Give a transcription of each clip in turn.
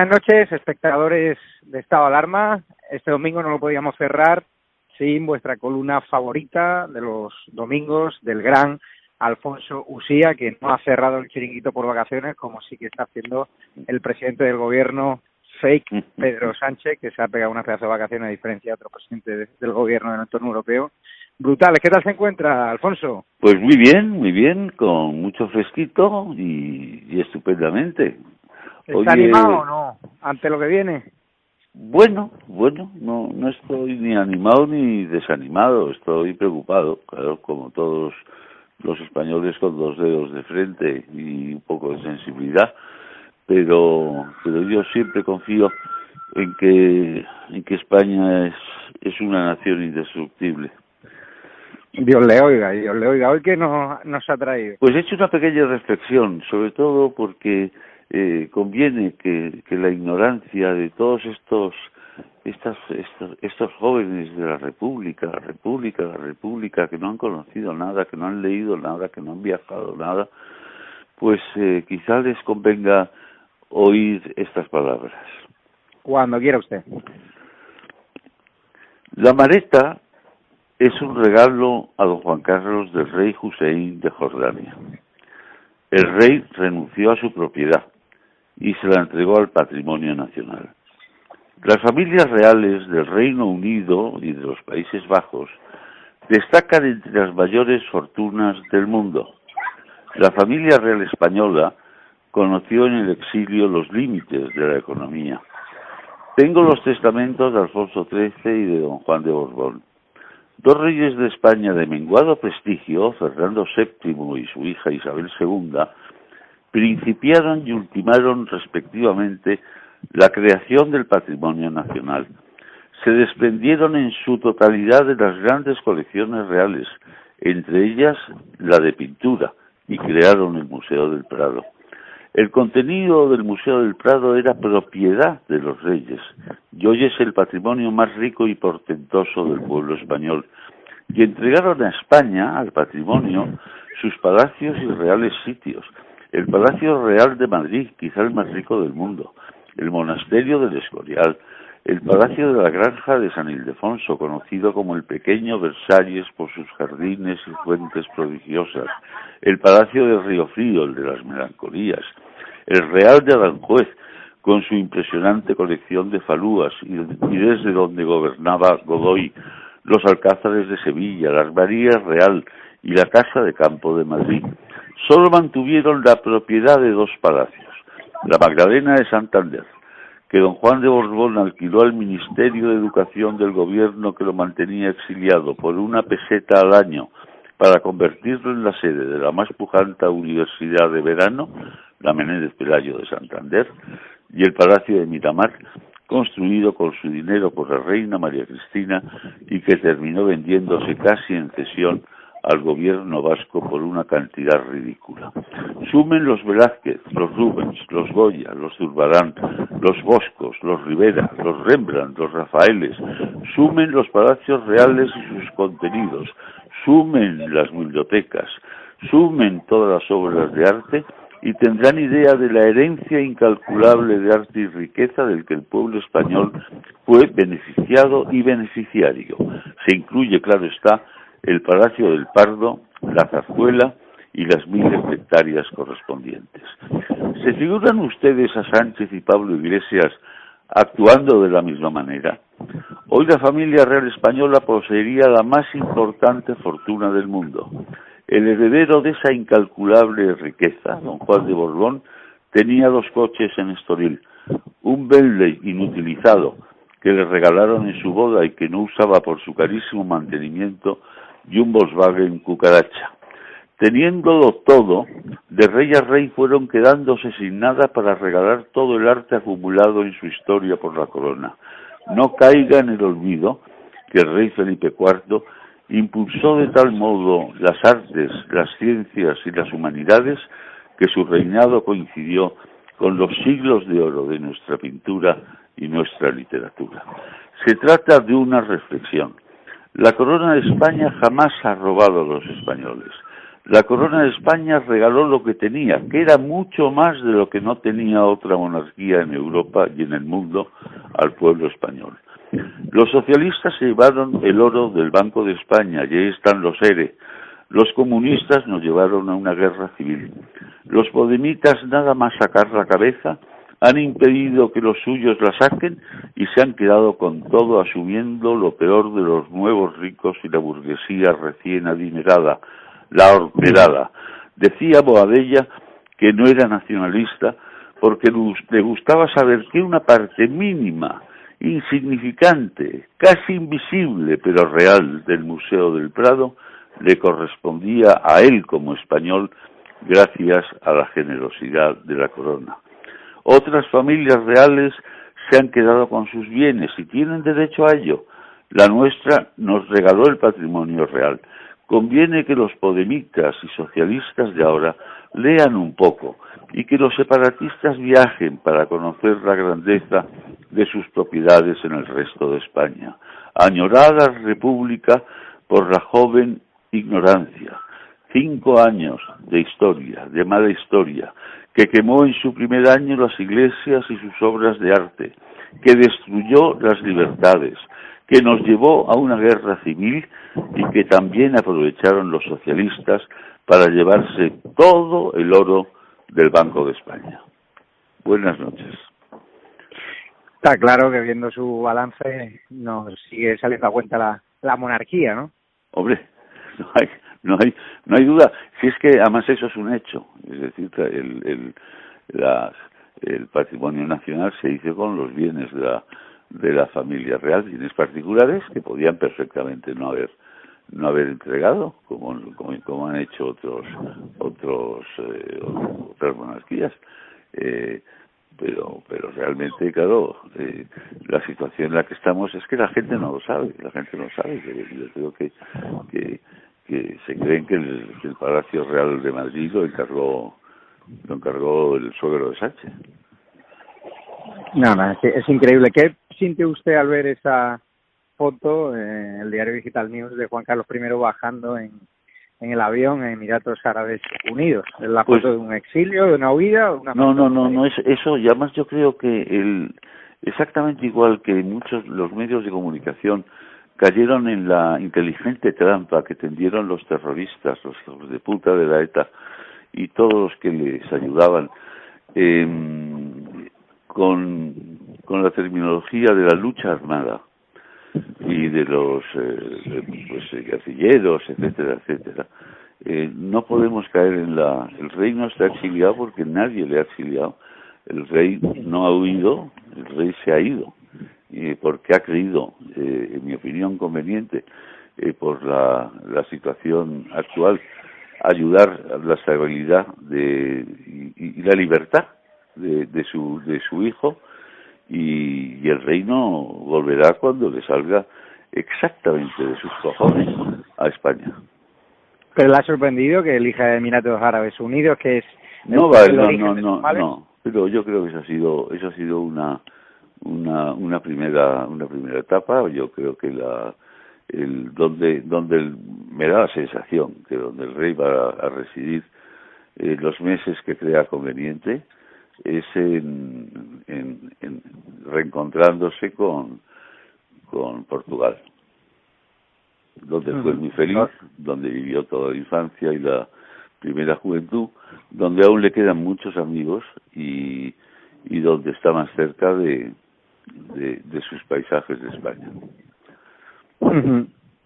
Buenas noches, espectadores de Estado Alarma. Este domingo no lo podíamos cerrar sin vuestra columna favorita de los domingos del gran Alfonso Usía, que no ha cerrado el chiringuito por vacaciones, como sí que está haciendo el presidente del gobierno fake, Pedro Sánchez, que se ha pegado una pedazo de vacaciones a diferencia de otro presidente del gobierno del entorno europeo. Brutales. ¿Qué tal se encuentra, Alfonso? Pues muy bien, muy bien, con mucho fresquito y, y estupendamente. ¿Está animado o no ante lo que viene? Bueno, bueno, no, no estoy ni animado ni desanimado, estoy preocupado, claro, como todos los españoles con dos dedos de frente y un poco de sensibilidad, pero, pero yo siempre confío en que, en que España es, es una nación indestructible. Dios le oiga, Dios le oiga. ¿Hoy qué nos, nos ha traído? Pues he hecho una pequeña reflexión, sobre todo porque eh, conviene que, que, la ignorancia de todos estos, estas, estos, estos jóvenes de la República, la República, la República, que no han conocido nada, que no han leído nada, que no han viajado nada, pues eh, quizá les convenga oír estas palabras. Cuando quiera usted. La mareta es un regalo a don Juan Carlos del rey Hussein de Jordania. El rey renunció a su propiedad y se la entregó al patrimonio nacional. Las familias reales del Reino Unido y de los Países Bajos destacan entre las mayores fortunas del mundo. La familia real española conoció en el exilio los límites de la economía. Tengo los testamentos de Alfonso XIII y de don Juan de Borbón. Dos reyes de España de menguado prestigio, Fernando VII y su hija Isabel II, principiaron y ultimaron respectivamente la creación del patrimonio nacional. Se desprendieron en su totalidad de las grandes colecciones reales, entre ellas la de pintura, y crearon el Museo del Prado. El contenido del Museo del Prado era propiedad de los reyes y hoy es el patrimonio más rico y portentoso del pueblo español. Y entregaron a España, al patrimonio, sus palacios y reales sitios, el Palacio Real de Madrid, quizá el más rico del mundo, el Monasterio del Escorial, el Palacio de la Granja de San Ildefonso, conocido como el Pequeño Versalles por sus jardines y fuentes prodigiosas, el Palacio de Río Frío, el de las Melancolías, el Real de Aranjuez, con su impresionante colección de falúas y, desde donde gobernaba Godoy, los Alcázares de Sevilla, las Marías Real y la Casa de Campo de Madrid solo mantuvieron la propiedad de dos palacios, la Magdalena de Santander, que don Juan de Borbón alquiló al Ministerio de Educación del gobierno que lo mantenía exiliado por una peseta al año para convertirlo en la sede de la más pujante universidad de verano, la Menéndez Pelayo de Santander, y el Palacio de Miramar, construido con su dinero por la reina María Cristina y que terminó vendiéndose casi en cesión al gobierno vasco por una cantidad ridícula. Sumen los Velázquez, los Rubens, los Goya, los Zurbarán, los Boscos, los Rivera, los Rembrandt, los Rafaeles, sumen los palacios reales y sus contenidos, sumen las bibliotecas, sumen todas las obras de arte y tendrán idea de la herencia incalculable de arte y riqueza del que el pueblo español fue beneficiado y beneficiario. Se incluye, claro está, el Palacio del Pardo, la Zarzuela y las miles de hectáreas correspondientes. ¿Se figuran ustedes a Sánchez y Pablo Iglesias actuando de la misma manera? Hoy la familia real española poseería la más importante fortuna del mundo. El heredero de esa incalculable riqueza, don Juan de Borbón, tenía dos coches en Estoril, un Bentley inutilizado que le regalaron en su boda y que no usaba por su carísimo mantenimiento y un Volkswagen cucaracha. Teniéndolo todo, de rey a rey fueron quedándose sin nada para regalar todo el arte acumulado en su historia por la corona. No caiga en el olvido que el rey Felipe IV impulsó de tal modo las artes, las ciencias y las humanidades que su reinado coincidió con los siglos de oro de nuestra pintura y nuestra literatura. Se trata de una reflexión. La corona de España jamás ha robado a los españoles. La corona de España regaló lo que tenía, que era mucho más de lo que no tenía otra monarquía en Europa y en el mundo al pueblo español. Los socialistas se llevaron el oro del Banco de España y ahí están los ERE. Los comunistas nos llevaron a una guerra civil. Los podemitas, nada más sacar la cabeza, han impedido que los suyos la saquen y se han quedado con todo asumiendo lo peor de los nuevos ricos y la burguesía recién adinerada, la horterada. Decía Boadella que no era nacionalista porque le gustaba saber que una parte mínima, insignificante, casi invisible, pero real del Museo del Prado le correspondía a él como español gracias a la generosidad de la corona. Otras familias reales se han quedado con sus bienes y tienen derecho a ello. La nuestra nos regaló el patrimonio real. Conviene que los podemitas y socialistas de ahora lean un poco y que los separatistas viajen para conocer la grandeza de sus propiedades en el resto de España. Añorada república por la joven ignorancia. Cinco años de historia, de mala historia, que quemó en su primer año las iglesias y sus obras de arte, que destruyó las libertades, que nos llevó a una guerra civil y que también aprovecharon los socialistas para llevarse todo el oro del Banco de España. Buenas noches. Está claro que viendo su balance nos sigue saliendo a cuenta la, la monarquía, ¿no? Hombre, no hay, no hay, no hay duda. Si es que además eso es un hecho, es decir, el, el, el patrimonio nacional se hizo con los bienes de la, de la familia real, bienes particulares que podían perfectamente no haber no haber entregado como, como, han hecho otros otros eh, otras monarquías. Eh, pero pero realmente claro eh, la situación en la que estamos es que la gente no lo sabe la gente no sabe. Yo creo que que que se creen que el, el Palacio Real de Madrid lo encargó lo encargó el suegro de Sánchez no no es, es increíble qué siente usted al ver esa foto en el diario Digital News de Juan Carlos I bajando en, en el avión en Emiratos Árabes Unidos. ¿Es la pues foto de un exilio, de una huida? Una no, no, no, no es eso. Y además yo creo que el, exactamente igual que muchos los medios de comunicación cayeron en la inteligente trampa que tendieron los terroristas, los de puta de la ETA y todos los que les ayudaban eh, con, la terminología de la lucha armada y de los eh, pues, gatilleros, etcétera, etcétera. Eh, no podemos caer en la... El rey no está exiliado porque nadie le ha exiliado. El rey no ha huido, el rey se ha ido. Y porque ha creído, eh, en mi opinión conveniente, eh, por la, la situación actual, ayudar a la estabilidad de, y, y la libertad de, de, su, de su hijo y, el reino volverá cuando le salga exactamente de sus cojones a España. Pero le ha sorprendido que elija Emiratos Árabes Unidos, que es... No, vale, no, no, no, no, pero yo creo que eso ha sido, eso ha sido una, una, una primera, una primera etapa. Yo creo que la, el, donde, donde me da la sensación que donde el rey va a, residir eh, los meses que crea conveniente es en, en, en reencontrándose con, con Portugal donde fue muy feliz, donde vivió toda la infancia y la primera juventud, donde aún le quedan muchos amigos y, y donde está más cerca de, de, de sus paisajes de España.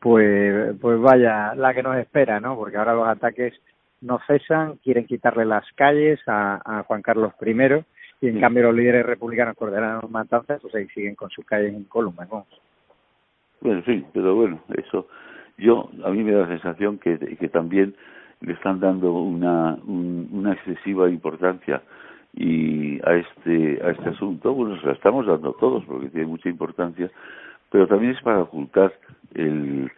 Pues, pues vaya, la que nos espera, ¿no? Porque ahora los ataques no cesan, quieren quitarle las calles a, a Juan Carlos I y en cambio los líderes republicanos ordenan matanzas, pues ahí siguen con sus calles en columna, ¿no? Bueno, sí, pero bueno, eso yo a mí me da la sensación que, que también le están dando una, una excesiva importancia y a este a este asunto, bueno, se la estamos dando todos porque tiene mucha importancia, pero también es para ocultar el,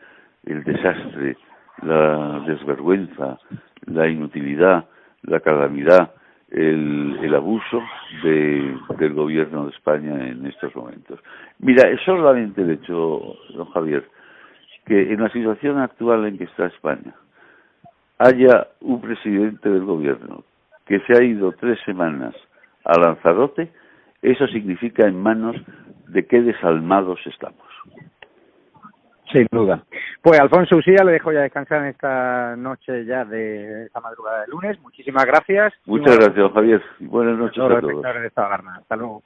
el desastre, la desvergüenza, la inutilidad, la calamidad, el, el abuso de, del gobierno de España en estos momentos. Mira, solamente el hecho, don Javier, que en la situación actual en que está España haya un presidente del gobierno que se ha ido tres semanas a Lanzarote, eso significa en manos de qué desalmados estamos. Sin duda. Pues Alfonso Usía le dejo ya descansar en esta noche ya de esta madrugada de lunes. Muchísimas gracias. Muchas gracias, Javier. Buenas noches a todos. Hasta luego.